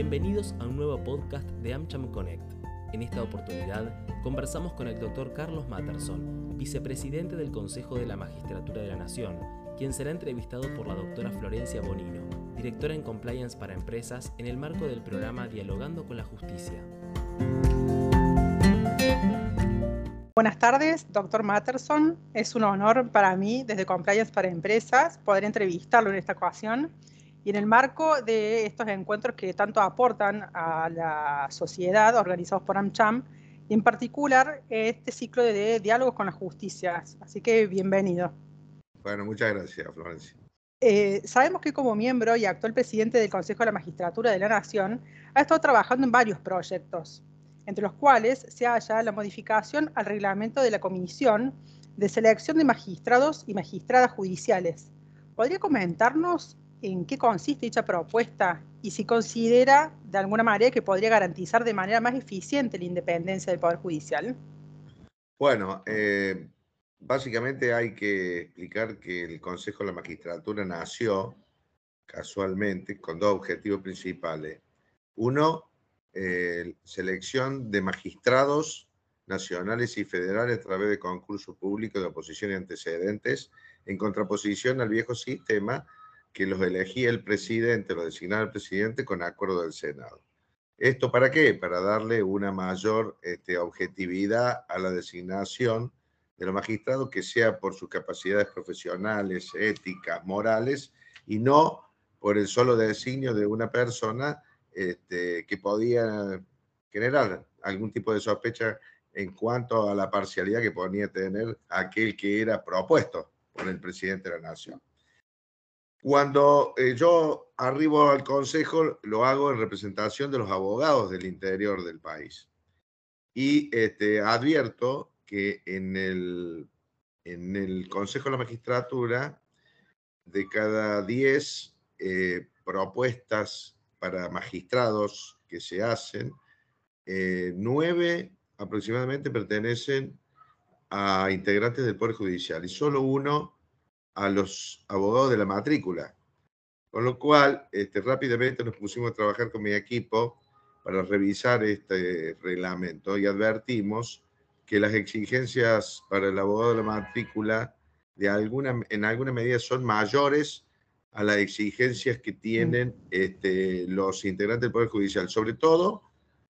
Bienvenidos a un nuevo podcast de AmCham Connect. En esta oportunidad conversamos con el doctor Carlos Matterson, vicepresidente del Consejo de la Magistratura de la Nación, quien será entrevistado por la doctora Florencia Bonino, directora en Compliance para Empresas en el marco del programa Dialogando con la Justicia. Buenas tardes, doctor Matterson. Es un honor para mí, desde Compliance para Empresas, poder entrevistarlo en esta ocasión. Y en el marco de estos encuentros que tanto aportan a la sociedad, organizados por AmCham, y en particular este ciclo de diálogos con la justicia. Así que bienvenido. Bueno, muchas gracias, Florencia. Eh, sabemos que como miembro y actual presidente del Consejo de la Magistratura de la Nación, ha estado trabajando en varios proyectos entre los cuales se halla la modificación al reglamento de la Comisión de Selección de Magistrados y Magistradas Judiciales. ¿Podría comentarnos en qué consiste dicha propuesta y si considera de alguna manera que podría garantizar de manera más eficiente la independencia del Poder Judicial? Bueno, eh, básicamente hay que explicar que el Consejo de la Magistratura nació casualmente con dos objetivos principales. Uno, eh, selección de magistrados nacionales y federales a través de concursos públicos de oposición y antecedentes, en contraposición al viejo sistema que los elegía el presidente, lo designaba el presidente con acuerdo del Senado. ¿Esto para qué? Para darle una mayor este, objetividad a la designación de los magistrados, que sea por sus capacidades profesionales, éticas, morales, y no por el solo designio de una persona este, que podía generar algún tipo de sospecha en cuanto a la parcialidad que podía tener aquel que era propuesto por el presidente de la nación. Cuando eh, yo arribo al consejo, lo hago en representación de los abogados del interior del país. Y este, advierto que en el, en el Consejo de la Magistratura, de cada 10 eh, propuestas para magistrados que se hacen, eh, aproximadamente pertenecen a integrantes del Poder Judicial y solo uno a los abogados de la matrícula. Con lo cual, este, rápidamente nos pusimos a trabajar con mi equipo para revisar este reglamento y advertimos que las exigencias para el abogado de la matrícula de alguna, en alguna medida son mayores a las exigencias que tienen este, los integrantes del Poder Judicial, sobre todo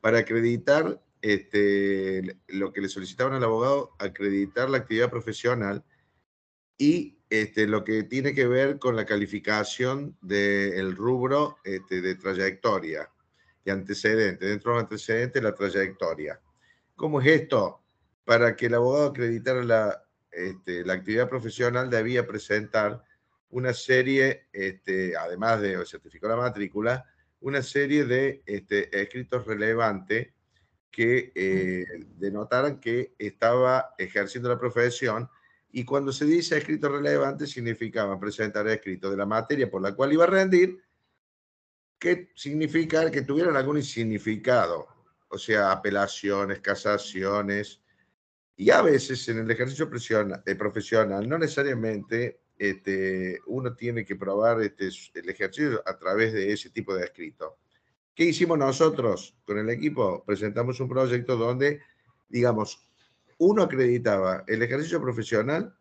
para acreditar este, lo que le solicitaban al abogado, acreditar la actividad profesional y este, lo que tiene que ver con la calificación del rubro este, de trayectoria y antecedente. Dentro del antecedente, la trayectoria. ¿Cómo es esto? Para que el abogado acreditara la, este, la actividad profesional debía presentar una serie, este, además de certificar la matrícula, una serie de este, escritos relevantes que eh, denotaran que estaba ejerciendo la profesión y cuando se dice escrito relevante significaba presentar escritos de la materia por la cual iba a rendir, que significa que tuvieran algún significado, o sea, apelaciones, casaciones, y a veces en el ejercicio profesional no necesariamente este, uno tiene que probar este, el ejercicio a través de ese tipo de escrito. ¿Qué hicimos nosotros con el equipo? Presentamos un proyecto donde, digamos, uno acreditaba el ejercicio profesional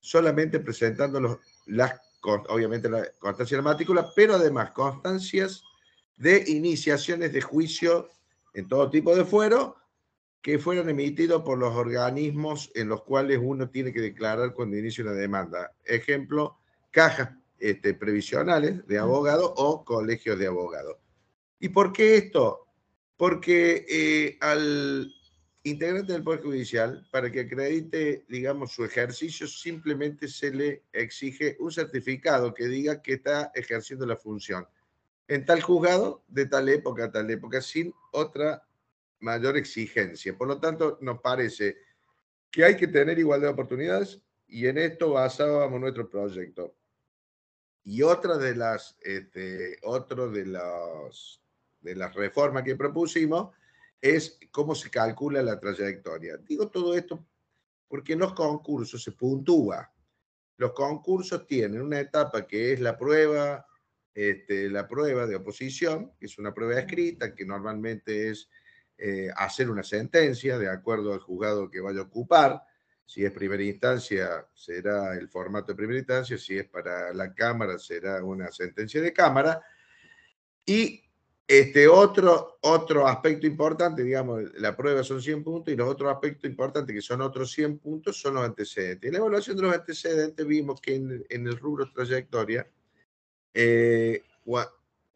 solamente presentando las, obviamente la constancia de la matrícula, pero además constancias de iniciaciones de juicio en todo tipo de fuero que fueran emitidos por los organismos en los cuales uno tiene que declarar cuando inicia una demanda. Ejemplo, cajas este, previsionales de abogados o colegios de abogados. ¿Y por qué esto? Porque eh, al integrante del Poder Judicial, para que acredite, digamos, su ejercicio, simplemente se le exige un certificado que diga que está ejerciendo la función en tal juzgado, de tal época a tal época, sin otra mayor exigencia. Por lo tanto, nos parece que hay que tener igualdad de oportunidades y en esto basábamos nuestro proyecto. Y otra de las, este, otro de, los, de las reformas que propusimos es cómo se calcula la trayectoria. Digo todo esto porque en los concursos se puntúa. Los concursos tienen una etapa que es la prueba este, la prueba de oposición, que es una prueba escrita, que normalmente es eh, hacer una sentencia de acuerdo al juzgado que vaya a ocupar. Si es primera instancia, será el formato de primera instancia. Si es para la Cámara, será una sentencia de Cámara. Y este otro, otro aspecto importante, digamos, la prueba son 100 puntos y los otros aspectos importantes, que son otros 100 puntos, son los antecedentes. En la evaluación de los antecedentes vimos que en, el rubro trayectoria eh,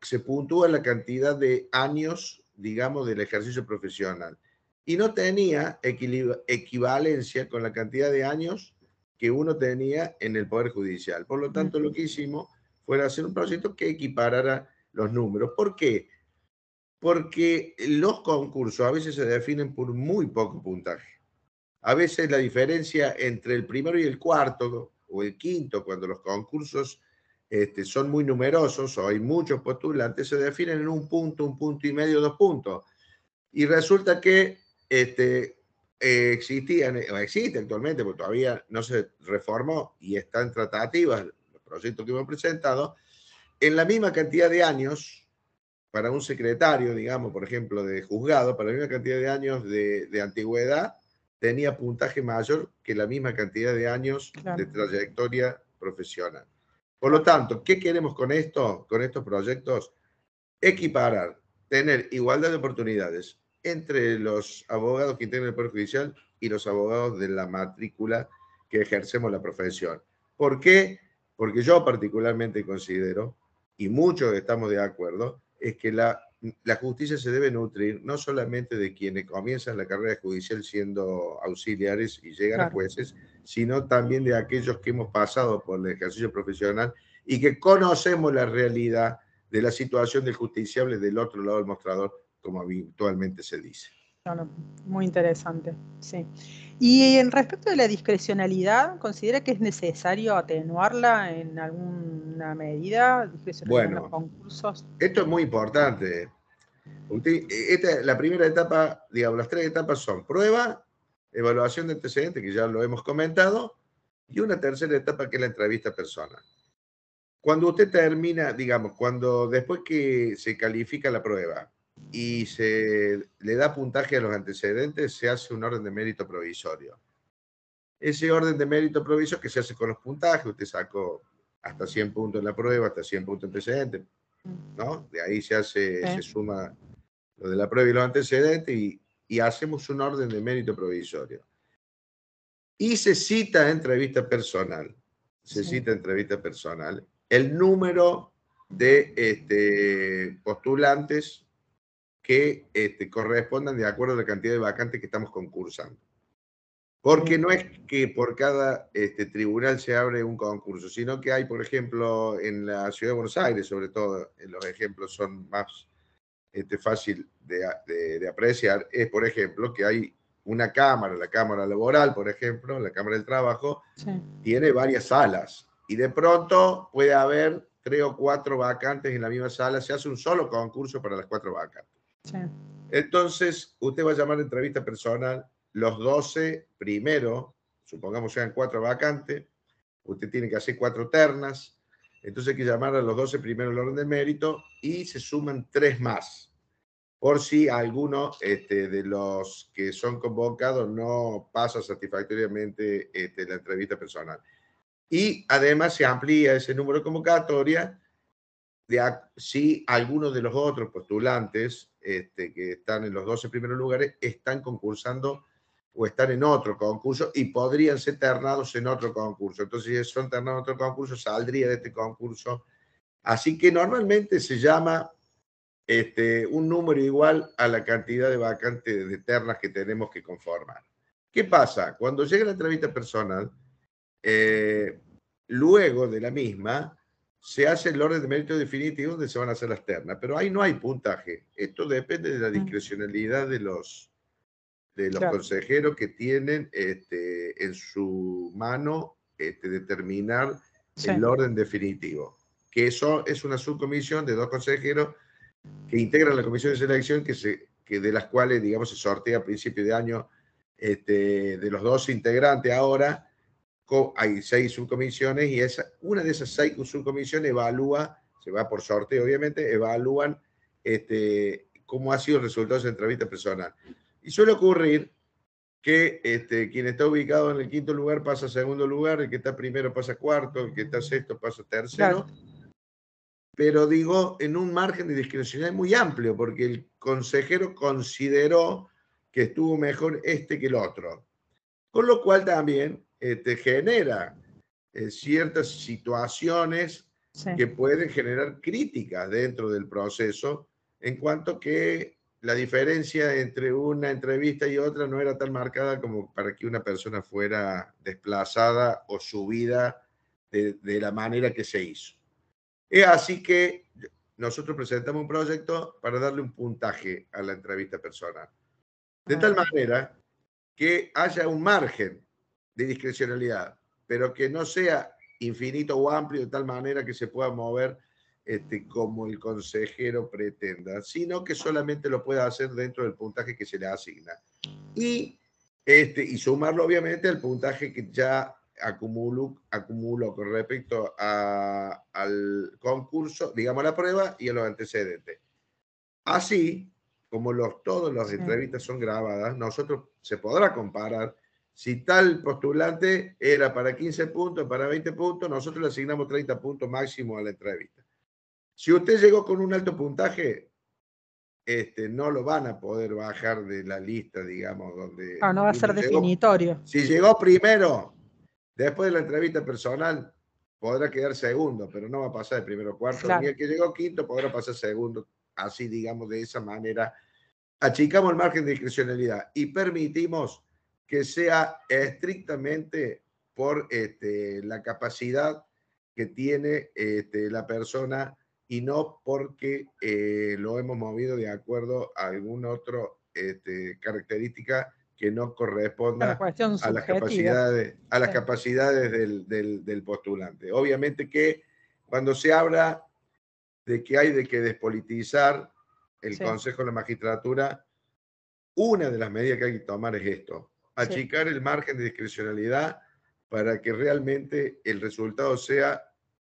se puntúa la cantidad de años, digamos, del ejercicio profesional. Y no tenía equivalencia con la cantidad de años que uno tenía en el Poder Judicial. Por lo tanto, lo que hicimos fue hacer un proyecto que equiparara los números. ¿Por qué? Porque los concursos a veces se definen por muy poco puntaje. A veces la diferencia entre el primero y el cuarto o el quinto, cuando los concursos este, son muy numerosos o hay muchos postulantes, se definen en un punto, un punto y medio, dos puntos. Y resulta que este, eh, existían, o existe actualmente, porque todavía no se reformó y está en tratativas, los proyectos que hemos presentado, en la misma cantidad de años, para un secretario, digamos, por ejemplo, de juzgado, para la misma cantidad de años de, antigüedad, tenía puntaje mayor que la misma cantidad de años de trayectoria profesional. Por lo tanto, ¿qué queremos con esto, con estos proyectos? Equiparar, tener igualdad de oportunidades entre los abogados que integran el Poder Judicial y los abogados de la matrícula que ejercemos la profesión. ¿Por qué? Porque yo particularmente considero y muchos estamos de acuerdo, es que la, la justicia se debe nutrir no solamente de quienes comienzan la carrera judicial siendo auxiliares y llegan a jueces, sino también de aquellos que hemos pasado por el ejercicio profesional y que conocemos la realidad de la situación del justiciable del otro lado del mostrador, como habitualmente se dice. Claro, muy interesante, sí. Y en respecto de la discrecionalidad, ¿considera que es necesario atenuarla en alguna medida? Bueno, concursos? esto es muy importante. esta, la primera etapa, digamos, las tres etapas son prueba, evaluación de antecedentes, que ya lo hemos comentado, y una tercera etapa que es la entrevista personal. Cuando usted termina, digamos, cuando después que se califica la prueba, y se le da puntaje a los antecedentes, se hace un orden de mérito provisorio. Ese orden de mérito provisorio que se hace con los puntajes, usted sacó hasta 100 puntos en la prueba, hasta 100 puntos antecedentes, ¿no? De ahí se hace, se suma lo de la prueba y los antecedentes y, y hacemos un orden de mérito provisorio. Y se cita entrevista personal, se cita entrevista personal, el número de este, postulantes que este, correspondan de acuerdo a la cantidad de vacantes que estamos concursando. Porque no es que por cada este, tribunal se abre un concurso, sino que hay, por ejemplo, en la ciudad de Buenos Aires, sobre todo, los ejemplos son más este, fácil de, apreciar, es, por ejemplo, que hay una cámara, la Cámara Laboral, por ejemplo, la Cámara del Trabajo, tiene varias salas y de pronto puede haber tres o cuatro vacantes en la misma sala, se hace un solo concurso para las cuatro vacantes. Entonces, usted va a llamar a entrevista personal los 12 primero, supongamos sean cuatro vacantes, usted tiene que hacer cuatro ternas, entonces hay que llamar a los 12 primero el orden de mérito y se suman tres más, por si alguno este, de los que son convocados no pasa satisfactoriamente este, la entrevista personal. Y además se amplía ese número de convocatoria de si algunos de los otros postulantes este, que están en los 12 primeros lugares están concursando o están en otro concurso y podrían ser ternados en otro concurso. Entonces, si son ternados en otro concurso, saldría de este concurso. Así que normalmente se llama este, un número igual a la cantidad de vacantes de ternas que tenemos que conformar. ¿Qué pasa? Cuando llega la entrevista personal, eh, luego de la misma, se hace el orden de mérito definitivo donde se van a hacer las ternas, pero ahí no hay puntaje. Esto depende de la mm. discrecionalidad de los, de los consejeros que tienen este, en su mano este, determinar el orden definitivo. Que eso es una subcomisión de dos consejeros que integran la comisión de selección, que, se, que de las cuales, digamos, se sortea a principio de año este, de los dos integrantes ahora, hay seis subcomisiones y esa, una de esas seis subcomisiones evalúa se va por sorteo obviamente, evalúan este, cómo ha sido el resultado de esa entrevista personal. Y suele ocurrir que este, quien está ubicado en el quinto lugar pasa a segundo lugar, el que está primero pasa a cuarto, el que está sexto pasa a tercero. Pero digo, en un margen de discrecionalidad muy amplio, porque el consejero consideró que estuvo mejor este que el otro. Con lo cual también este, genera eh, ciertas situaciones que pueden generar críticas dentro del proceso en cuanto que la diferencia entre una entrevista y otra no era tan marcada como para que una persona fuera desplazada o subida de, de la manera que se hizo. Es así que nosotros presentamos un proyecto para darle un puntaje a la entrevista personal. De tal manera que haya un margen de discrecionalidad, pero que no sea infinito o amplio de tal manera que se pueda mover este, como el consejero pretenda, sino que solamente lo pueda hacer dentro del puntaje que se le asigna. Y, este, y sumarlo obviamente al puntaje que ya acumulo, acumulo con respecto al concurso, digamos la prueba y a los antecedentes. Así, como los, todas las entrevistas son grabadas, nosotros se podrá comparar si tal postulante era para 15 puntos, para 20 puntos, nosotros le asignamos 30 puntos máximo a la entrevista. Si usted llegó con un alto puntaje, este, no lo van a poder bajar de la lista, digamos, donde... Ah, no va a ser definitorio. Si llegó primero, después de la entrevista personal, podrá quedar segundo, pero no va a pasar de primero o cuarto. Ni el que llegó quinto podrá pasar segundo. Así, digamos, de esa manera, achicamos el margen de discrecionalidad y permitimos que sea estrictamente por este, la capacidad que tiene este, la persona y no porque eh, lo hemos movido de acuerdo a alguna otra este, característica que no corresponda a, las capacidades, a las capacidades del, postulante. Obviamente que cuando se habla de que hay de que despolitizar el Consejo de la Magistratura, una de las medidas que hay que tomar es esto, achicar el margen de discrecionalidad para que realmente el resultado sea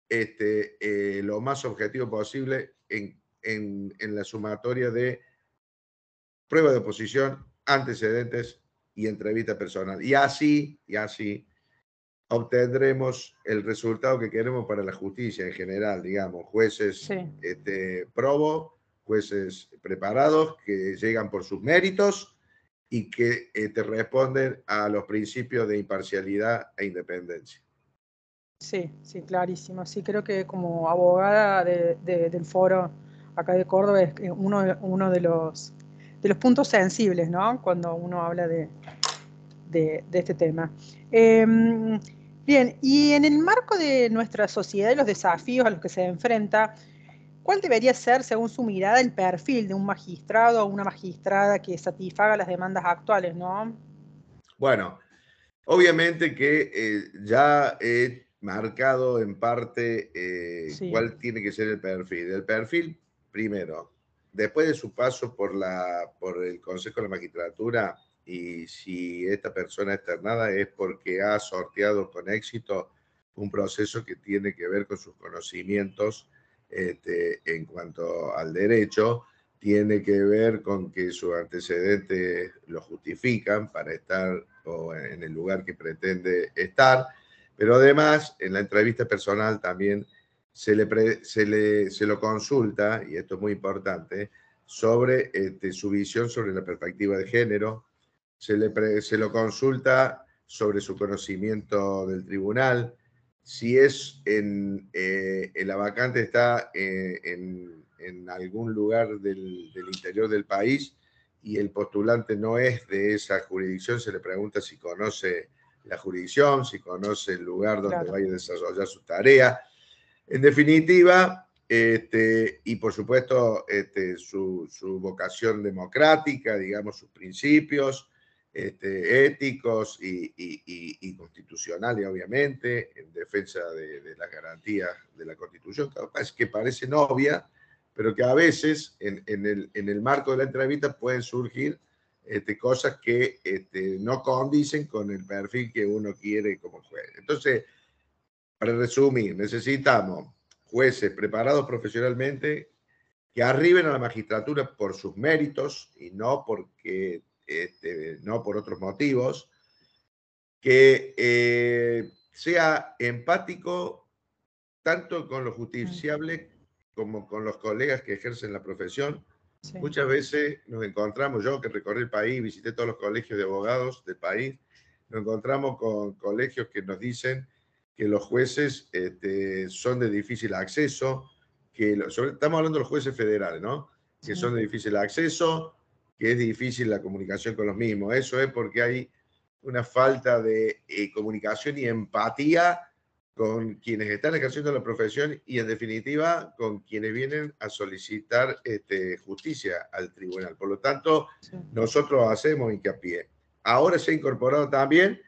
este, eh, lo más objetivo posible en, en, la sumatoria de prueba de oposición, antecedentes y entrevista personal. Y así, y así obtendremos el resultado que queremos para la justicia en general, digamos, jueces este, probo, jueces preparados que llegan por sus méritos y que eh, te responden a los principios de imparcialidad e independencia. Sí, sí, clarísimo. Sí, creo que como abogada del foro acá de Córdoba es uno, uno de, los, de los puntos sensibles, ¿no? Cuando uno habla de, este tema. Em, bien, y en el marco de nuestra sociedad y los desafíos a los que se enfrenta, ¿Cuál debería ser, según su mirada, el perfil de un magistrado o una magistrada que satisfaga las demandas actuales, no? Bueno, obviamente que eh, ya he marcado en parte eh, cuál tiene que ser el perfil. El perfil, primero, después de su paso por, la, por el Consejo de la Magistratura, y si esta persona externada es porque ha sorteado con éxito un proceso que tiene que ver con sus conocimientos este, en cuanto al derecho tiene que ver con que sus antecedentes lo justifican para estar en el lugar que pretende estar, pero además en la entrevista personal también se le, se le se lo consulta, y esto es muy importante, sobre este, su visión sobre la perspectiva de género, se, le se lo consulta sobre su conocimiento del tribunal, si es en, eh, la vacante está eh, en, algún lugar del, interior del país y el postulante no es de esa jurisdicción, se le pregunta si conoce la jurisdicción, si conoce el lugar donde vaya a desarrollar su tarea. En definitiva, este, y por supuesto este, su, su, vocación democrática, digamos, sus principios, este, éticos y, constitucionales, obviamente, en defensa de, las garantías de la Constitución, que parecen obvias, pero que a veces en, el, marco de la entrevista pueden surgir este, cosas que este, no condicen con el perfil que uno quiere como juez. Entonces, para resumir, necesitamos jueces preparados profesionalmente que arriben a la magistratura por sus méritos y no porque este, no por otros motivos, que eh, sea empático tanto con lo justiciable como con los colegas que ejercen la profesión. Muchas veces nos encontramos, yo que recorrí el país, visité todos los colegios de abogados del país, nos encontramos con colegios que nos dicen que los jueces este, son de difícil acceso, que estamos hablando de los jueces federales, ¿no? Que son de difícil acceso, que es difícil la comunicación con los mismos. Eso es porque hay una falta de eh, comunicación y empatía con quienes están ejerciendo la profesión y en definitiva con quienes vienen a solicitar este, justicia al tribunal. Por lo tanto, nosotros hacemos hincapié. Ahora se ha incorporado también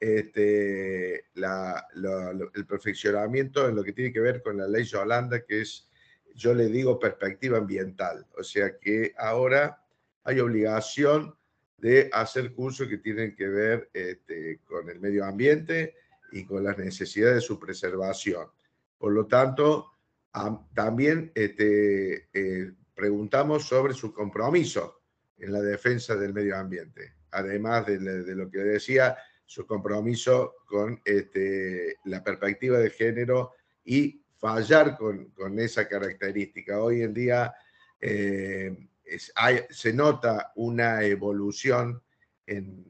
este, el perfeccionamiento en lo que tiene que ver con la ley Yolanda, que es, yo le digo, perspectiva ambiental. O sea que ahora hay obligación de hacer cursos que tienen que ver este, con el medio ambiente y con las necesidades de su preservación. Por lo tanto, también este, eh, preguntamos sobre su compromiso en la defensa del medio ambiente, además de, lo que decía, su compromiso con este, la perspectiva de género y fallar con, esa característica. Hoy en día eh, se nota una evolución en,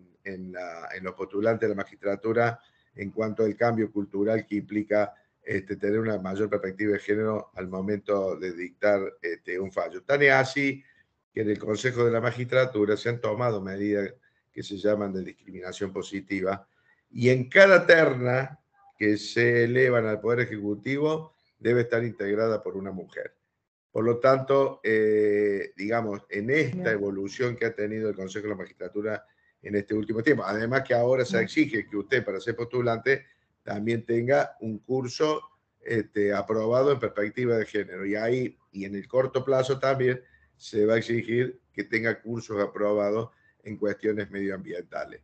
los postulantes de la magistratura en cuanto al cambio cultural que implica este, tener una mayor perspectiva de género al momento de dictar este, un fallo. Tan es así que en el Consejo de la Magistratura se han tomado medidas que se llaman de discriminación positiva y en cada terna que se elevan al Poder Ejecutivo debe estar integrada por una mujer. Por lo tanto, eh, digamos, en esta evolución que ha tenido el Consejo de la Magistratura en este último tiempo, además que ahora se exige que usted para ser postulante también tenga un curso este, aprobado en perspectiva de género. Y ahí, y en el corto plazo también, se va a exigir que tenga cursos aprobados en cuestiones medioambientales.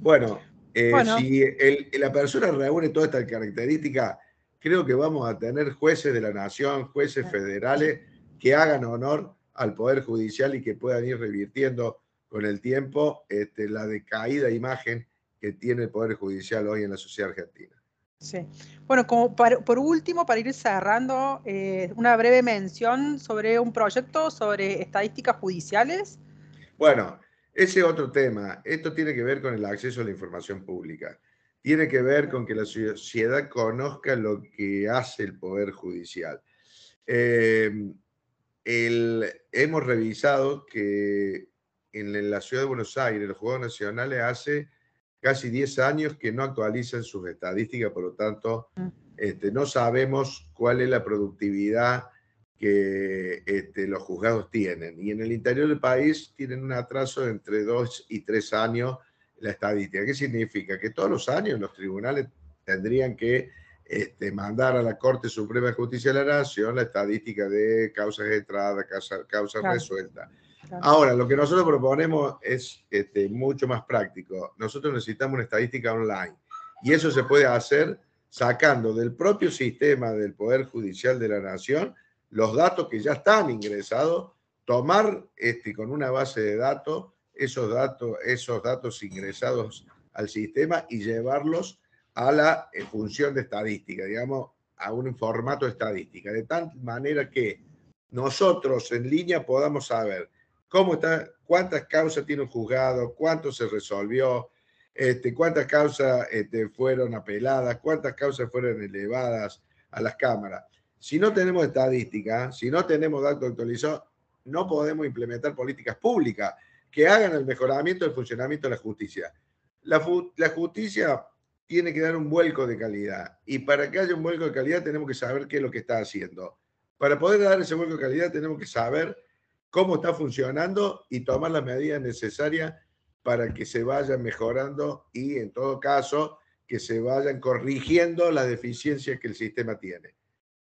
Bueno, eh, si la persona reúne todas estas características, creo que vamos a tener jueces de la nación, jueces federales que hagan honor al Poder Judicial y que puedan ir revirtiendo con el tiempo este, la decaída imagen que tiene el Poder Judicial hoy en la sociedad argentina. Sí. Bueno, como por último, para ir cerrando, eh, una breve mención sobre un proyecto sobre estadísticas judiciales. Bueno, ese otro tema. Esto tiene que ver con el acceso a la información pública tiene que ver con que la sociedad conozca lo que hace el Poder Judicial. Eh, hemos revisado que en la ciudad de Buenos Aires, los Juegos Nacionales hace casi 10 años que no actualizan sus estadísticas, por lo tanto, mm. este, no sabemos cuál es la productividad que este, los juzgados tienen. Y en el interior del país tienen un atraso entre 2 y 3 años la estadística. ¿Qué significa? Que todos los años los tribunales tendrían que este, mandar a la Corte Suprema de Justicia de la Nación la estadística de causas de entrada, causas, resueltas. Ahora, lo que nosotros proponemos es este, mucho más práctico. Nosotros necesitamos una estadística online y eso se puede hacer sacando del propio sistema del Poder Judicial de la Nación los datos que ya están ingresados, tomar este, con una base de datos esos datos, esos datos ingresados al sistema y llevarlos a la eh, función de estadística, digamos, a un formato de estadística, de tal manera que nosotros en línea podamos saber cómo está, cuántas causas tiene un juzgado, cuánto se resolvió, este, cuántas causas este, fueron apeladas, cuántas causas fueron elevadas a las cámaras. Si no tenemos estadística, si no tenemos datos actualizados, no podemos implementar políticas públicas que hagan el mejoramiento del funcionamiento de la justicia. La, justicia tiene que dar un vuelco de calidad y para que haya un vuelco de calidad tenemos que saber qué es lo que está haciendo. Para poder dar ese vuelco de calidad tenemos que saber cómo está funcionando y tomar las medidas necesarias para que se vayan mejorando y en todo caso que se vayan corrigiendo las deficiencias que el sistema tiene.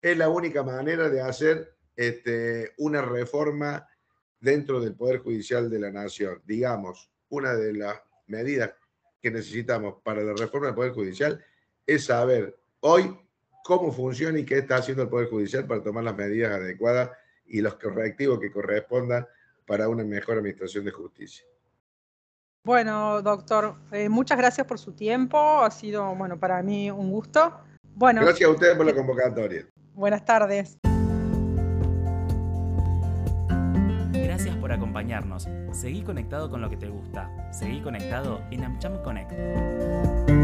Es la única manera de hacer este, una reforma dentro del Poder Judicial de la Nación. Digamos, una de las medidas que necesitamos para la reforma del Poder Judicial es saber hoy cómo funciona y qué está haciendo el Poder Judicial para tomar las medidas adecuadas y los correctivos que correspondan para una mejor administración de justicia. Bueno, doctor, eh, muchas gracias por su tiempo. Ha sido, bueno, para mí un gusto. Bueno, gracias a ustedes por la convocatoria. Buenas tardes. Por acompañarnos. Seguí conectado con lo que te gusta. Seguí conectado en AmCham Connect.